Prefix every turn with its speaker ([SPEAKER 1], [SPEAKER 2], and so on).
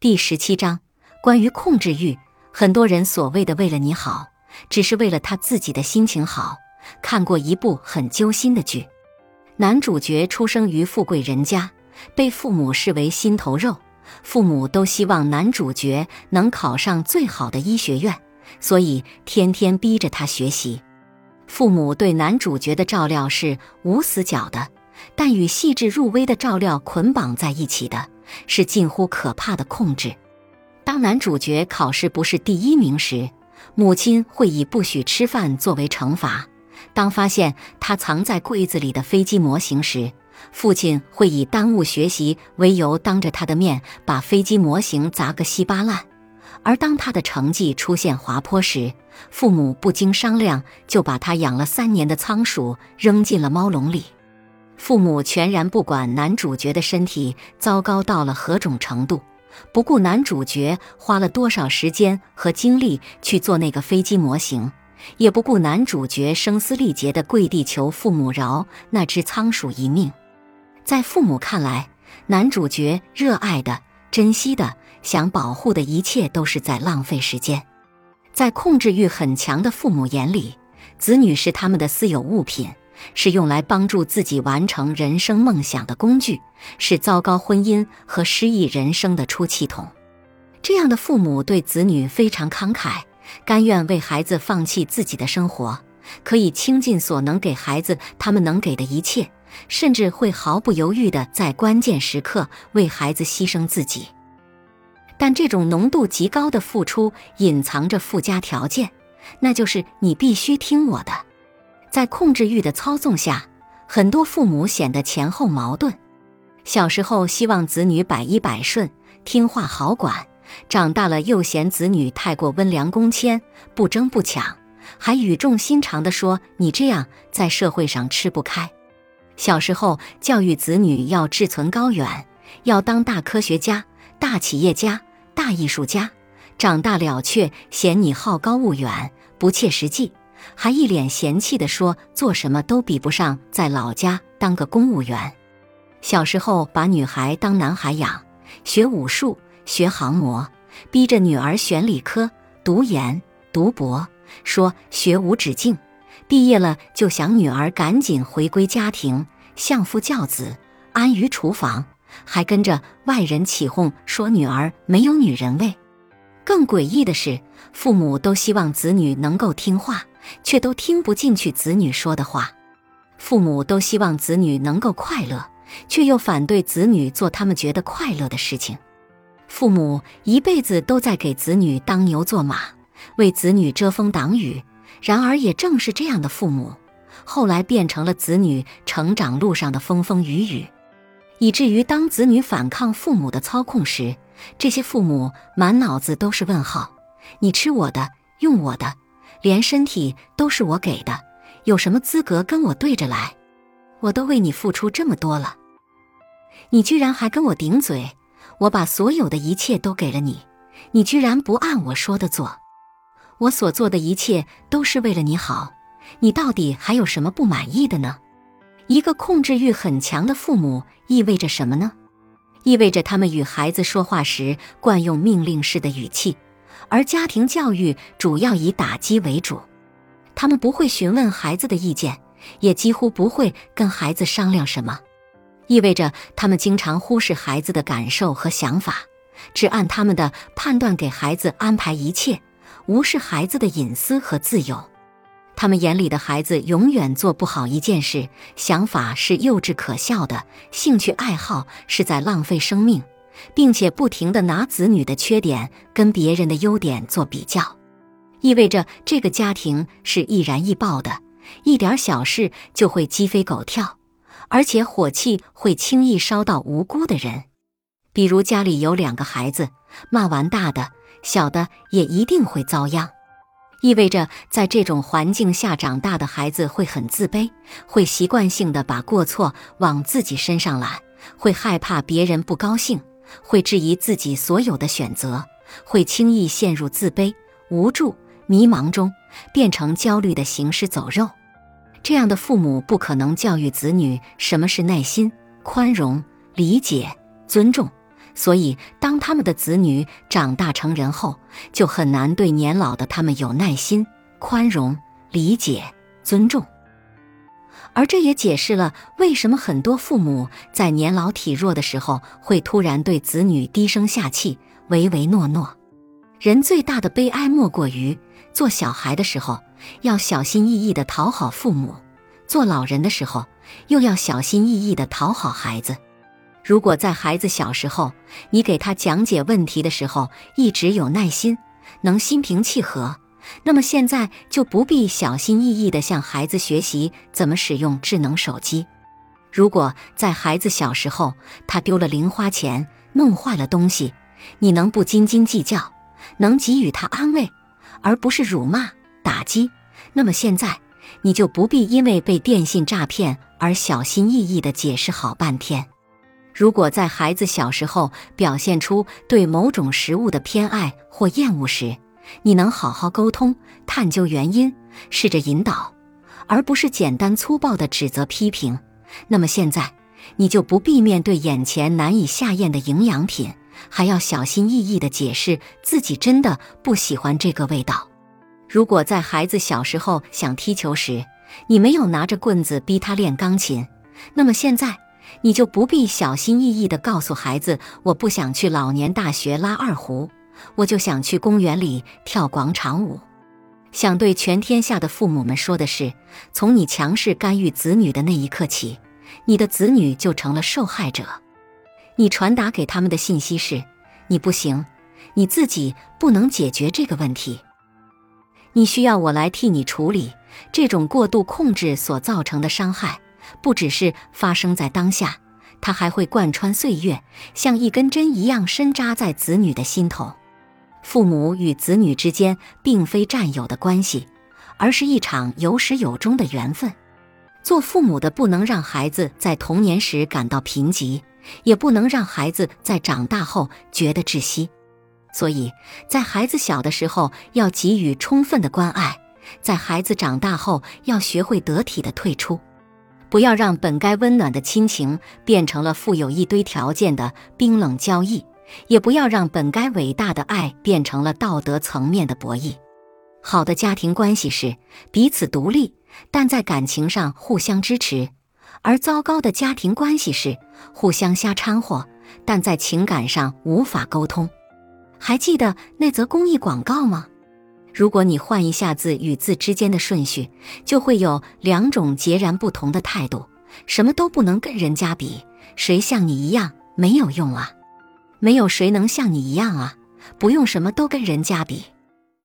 [SPEAKER 1] 第十七章关于控制欲。很多人所谓的为了你好，只是为了他自己的心情好。看过一部很揪心的剧，男主角出生于富贵人家，被父母视为心头肉，父母都希望男主角能考上最好的医学院，所以天天逼着他学习。父母对男主角的照料是无死角的，但与细致入微的照料捆绑在一起的。是近乎可怕的控制。当男主角考试不是第一名时，母亲会以不许吃饭作为惩罚；当发现他藏在柜子里的飞机模型时，父亲会以耽误学习为由，当着他的面把飞机模型砸个稀巴烂；而当他的成绩出现滑坡时，父母不经商量就把他养了三年的仓鼠扔进了猫笼里。父母全然不管男主角的身体糟糕到了何种程度，不顾男主角花了多少时间和精力去做那个飞机模型，也不顾男主角声嘶力竭地跪地求父母饶那只仓鼠一命。在父母看来，男主角热爱的、珍惜的、想保护的一切都是在浪费时间。在控制欲很强的父母眼里，子女是他们的私有物品。是用来帮助自己完成人生梦想的工具，是糟糕婚姻和失意人生的出气筒。这样的父母对子女非常慷慨，甘愿为孩子放弃自己的生活，可以倾尽所能给孩子他们能给的一切，甚至会毫不犹豫地在关键时刻为孩子牺牲自己。但这种浓度极高的付出隐藏着附加条件，那就是你必须听我的。在控制欲的操纵下，很多父母显得前后矛盾。小时候希望子女百依百顺、听话好管，长大了又嫌子女太过温良恭谦、不争不抢，还语重心长地说：“你这样在社会上吃不开。”小时候教育子女要志存高远，要当大科学家、大企业家、大艺术家，长大了却嫌你好高骛远、不切实际。还一脸嫌弃地说：“做什么都比不上在老家当个公务员。”小时候把女孩当男孩养，学武术、学航模，逼着女儿选理科、读研、读博，说学无止境。毕业了就想女儿赶紧回归家庭，相夫教子，安于厨房，还跟着外人起哄说女儿没有女人味。更诡异的是，父母都希望子女能够听话。却都听不进去子女说的话，父母都希望子女能够快乐，却又反对子女做他们觉得快乐的事情。父母一辈子都在给子女当牛做马，为子女遮风挡雨。然而，也正是这样的父母，后来变成了子女成长路上的风风雨雨，以至于当子女反抗父母的操控时，这些父母满脑子都是问号：你吃我的，用我的。连身体都是我给的，有什么资格跟我对着来？我都为你付出这么多了，你居然还跟我顶嘴！我把所有的一切都给了你，你居然不按我说的做！我所做的一切都是为了你好，你到底还有什么不满意的呢？一个控制欲很强的父母意味着什么呢？意味着他们与孩子说话时惯用命令式的语气。而家庭教育主要以打击为主，他们不会询问孩子的意见，也几乎不会跟孩子商量什么，意味着他们经常忽视孩子的感受和想法，只按他们的判断给孩子安排一切，无视孩子的隐私和自由。他们眼里的孩子永远做不好一件事，想法是幼稚可笑的，兴趣爱好是在浪费生命。并且不停地拿子女的缺点跟别人的优点做比较，意味着这个家庭是易燃易爆的，一点小事就会鸡飞狗跳，而且火气会轻易烧到无辜的人。比如家里有两个孩子，骂完大的，小的也一定会遭殃。意味着在这种环境下长大的孩子会很自卑，会习惯性的把过错往自己身上揽，会害怕别人不高兴。会质疑自己所有的选择，会轻易陷入自卑、无助、迷茫中，变成焦虑的行尸走肉。这样的父母不可能教育子女什么是耐心、宽容、理解、尊重，所以，当他们的子女长大成人后，就很难对年老的他们有耐心、宽容、理解、尊重。而这也解释了为什么很多父母在年老体弱的时候，会突然对子女低声下气、唯唯诺诺。人最大的悲哀，莫过于做小孩的时候要小心翼翼地讨好父母，做老人的时候又要小心翼翼地讨好孩子。如果在孩子小时候，你给他讲解问题的时候一直有耐心，能心平气和。那么现在就不必小心翼翼地向孩子学习怎么使用智能手机。如果在孩子小时候他丢了零花钱、弄坏了东西，你能不斤斤计较，能给予他安慰，而不是辱骂、打击？那么现在你就不必因为被电信诈骗而小心翼翼地解释好半天。如果在孩子小时候表现出对某种食物的偏爱或厌恶时，你能好好沟通，探究原因，试着引导，而不是简单粗暴的指责批评。那么现在，你就不必面对眼前难以下咽的营养品，还要小心翼翼地解释自己真的不喜欢这个味道。如果在孩子小时候想踢球时，你没有拿着棍子逼他练钢琴，那么现在你就不必小心翼翼地告诉孩子：“我不想去老年大学拉二胡。”我就想去公园里跳广场舞，想对全天下的父母们说的是：从你强势干预子女的那一刻起，你的子女就成了受害者。你传达给他们的信息是：你不行，你自己不能解决这个问题，你需要我来替你处理。这种过度控制所造成的伤害，不只是发生在当下，它还会贯穿岁月，像一根针一样深扎在子女的心头。父母与子女之间并非战友的关系，而是一场有始有终的缘分。做父母的不能让孩子在童年时感到贫瘠，也不能让孩子在长大后觉得窒息。所以在孩子小的时候要给予充分的关爱，在孩子长大后要学会得体的退出，不要让本该温暖的亲情变成了附有一堆条件的冰冷交易。也不要让本该伟大的爱变成了道德层面的博弈。好的家庭关系是彼此独立，但在感情上互相支持；而糟糕的家庭关系是互相瞎掺和，但在情感上无法沟通。还记得那则公益广告吗？如果你换一下字与字之间的顺序，就会有两种截然不同的态度。什么都不能跟人家比，谁像你一样没有用啊！没有谁能像你一样啊！不用什么都跟人家比。